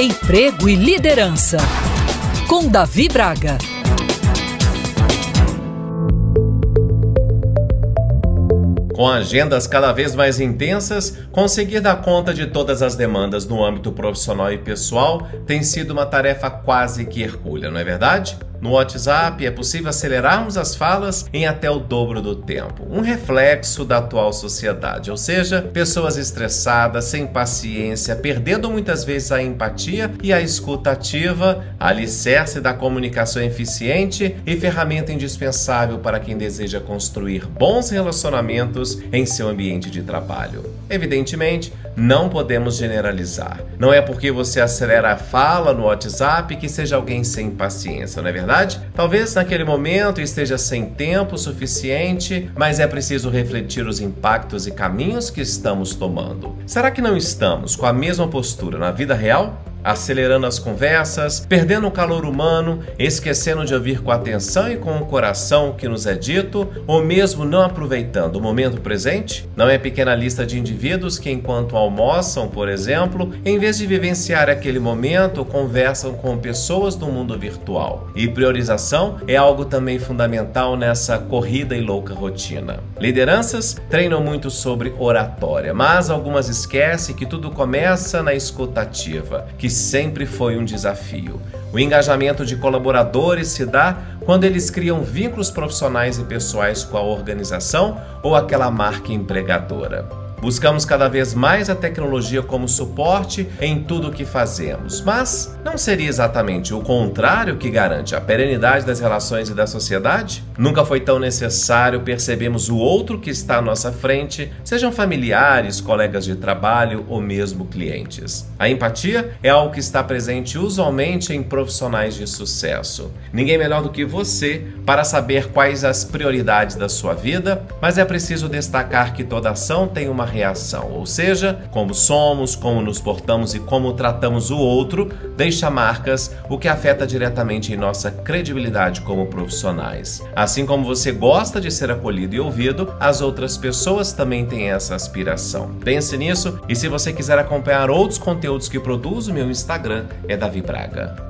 Emprego e Liderança, com Davi Braga. Com agendas cada vez mais intensas, conseguir dar conta de todas as demandas no âmbito profissional e pessoal tem sido uma tarefa quase que hercúlea, não é verdade? No WhatsApp é possível acelerarmos as falas em até o dobro do tempo, um reflexo da atual sociedade, ou seja, pessoas estressadas, sem paciência, perdendo muitas vezes a empatia e a escuta ativa, alicerce da comunicação eficiente e ferramenta indispensável para quem deseja construir bons relacionamentos em seu ambiente de trabalho. Evidentemente, não podemos generalizar. Não é porque você acelera a fala no WhatsApp que seja alguém sem paciência, não é verdade? Talvez naquele momento esteja sem tempo suficiente, mas é preciso refletir os impactos e caminhos que estamos tomando. Será que não estamos com a mesma postura na vida real? Acelerando as conversas, perdendo o calor humano, esquecendo de ouvir com atenção e com o coração o que nos é dito, ou mesmo não aproveitando o momento presente? Não é pequena lista de indivíduos que, enquanto almoçam, por exemplo, em vez de vivenciar aquele momento, conversam com pessoas do mundo virtual. E priorização é algo também fundamental nessa corrida e louca rotina. Lideranças treinam muito sobre oratória, mas algumas esquecem que tudo começa na escutativa, que sempre foi um desafio. O engajamento de colaboradores se dá quando eles criam vínculos profissionais e pessoais com a organização ou aquela marca empregadora. Buscamos cada vez mais a tecnologia como suporte em tudo o que fazemos, mas não seria exatamente o contrário que garante a perenidade das relações e da sociedade? Nunca foi tão necessário percebermos o outro que está à nossa frente, sejam familiares, colegas de trabalho ou mesmo clientes. A empatia é algo que está presente usualmente em profissionais de sucesso. Ninguém melhor do que você para saber quais as prioridades da sua vida, mas é preciso destacar que toda ação tem uma reação, ou seja, como somos, como nos portamos e como tratamos o outro, deixa marcas, o que afeta diretamente em nossa credibilidade como profissionais. Assim como você gosta de ser acolhido e ouvido, as outras pessoas também têm essa aspiração. Pense nisso e se você quiser acompanhar outros conteúdos que produzo, meu Instagram é Davi Braga.